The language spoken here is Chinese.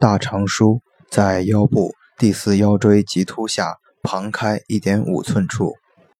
大肠腧在腰部第四腰椎棘突下旁开一点五寸处。